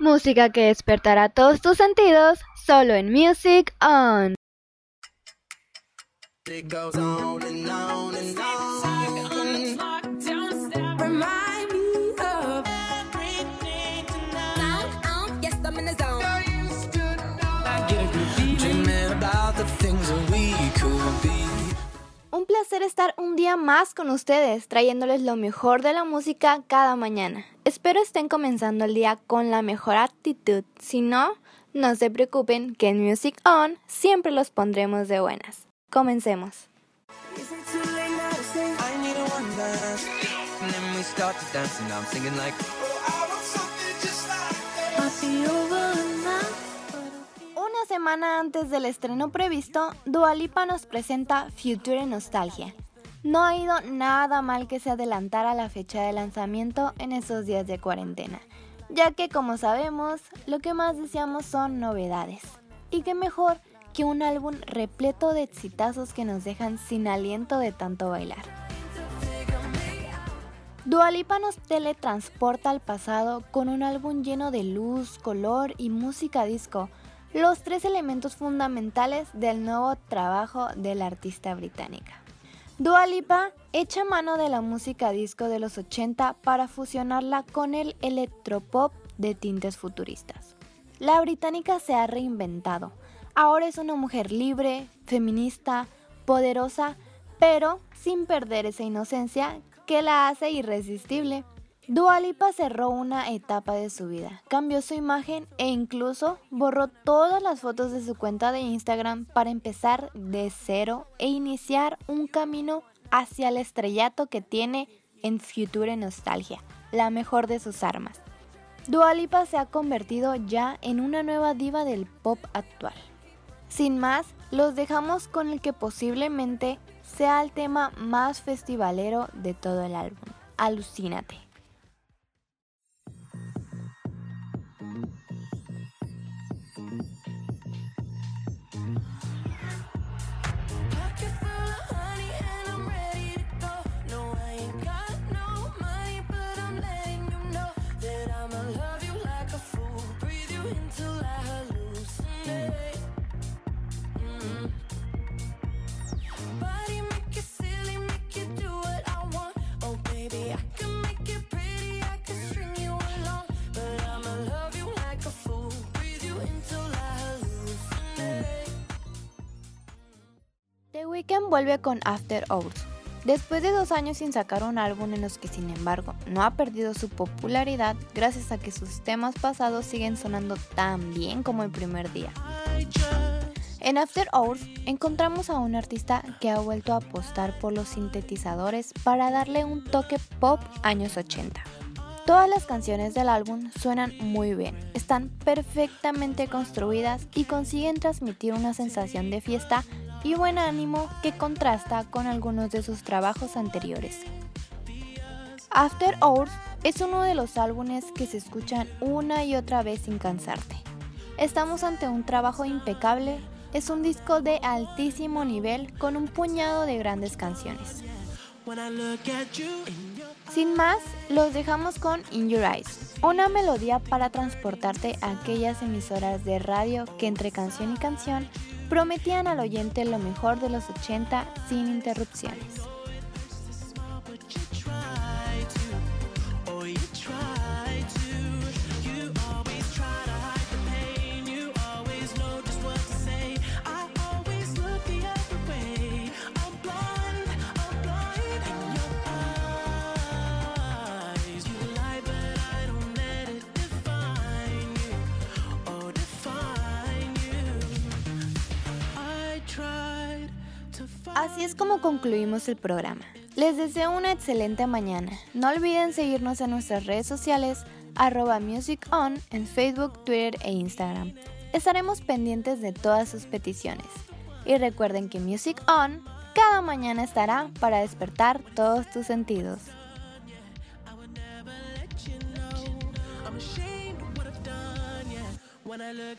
Música que despertará todos tus sentidos solo en Music On. Un placer estar un día más con ustedes, trayéndoles lo mejor de la música cada mañana. Espero estén comenzando el día con la mejor actitud. Si no, no se preocupen que en Music On siempre los pondremos de buenas. Comencemos. Una semana antes del estreno previsto, Dualipa nos presenta Future Nostalgia. No ha ido nada mal que se adelantara la fecha de lanzamiento en esos días de cuarentena, ya que como sabemos, lo que más deseamos son novedades. Y qué mejor que un álbum repleto de exitazos que nos dejan sin aliento de tanto bailar. Dualipa nos teletransporta al pasado con un álbum lleno de luz, color y música disco, los tres elementos fundamentales del nuevo trabajo de la artista británica. Dua Lipa echa mano de la música disco de los 80 para fusionarla con el electropop de tintes futuristas. La británica se ha reinventado. Ahora es una mujer libre, feminista, poderosa, pero sin perder esa inocencia que la hace irresistible. Dualipa cerró una etapa de su vida, cambió su imagen e incluso borró todas las fotos de su cuenta de Instagram para empezar de cero e iniciar un camino hacia el estrellato que tiene en Future Nostalgia, la mejor de sus armas. Dualipa se ha convertido ya en una nueva diva del pop actual. Sin más, los dejamos con el que posiblemente sea el tema más festivalero de todo el álbum. Alucínate. Weeknd vuelve con After Hours. Después de dos años sin sacar un álbum en los que sin embargo no ha perdido su popularidad gracias a que sus temas pasados siguen sonando tan bien como el primer día. En After Hours encontramos a un artista que ha vuelto a apostar por los sintetizadores para darle un toque pop años 80. Todas las canciones del álbum suenan muy bien, están perfectamente construidas y consiguen transmitir una sensación de fiesta y buen ánimo que contrasta con algunos de sus trabajos anteriores. After Hours es uno de los álbumes que se escuchan una y otra vez sin cansarte. Estamos ante un trabajo impecable, es un disco de altísimo nivel con un puñado de grandes canciones. Sin más, los dejamos con In Your Eyes, una melodía para transportarte a aquellas emisoras de radio que entre canción y canción prometían al oyente lo mejor de los 80 sin interrupciones. Así es como concluimos el programa. Les deseo una excelente mañana. No olviden seguirnos en nuestras redes sociales arroba musicon en Facebook, Twitter e Instagram. Estaremos pendientes de todas sus peticiones. Y recuerden que Music On cada mañana estará para despertar todos tus sentidos. when I.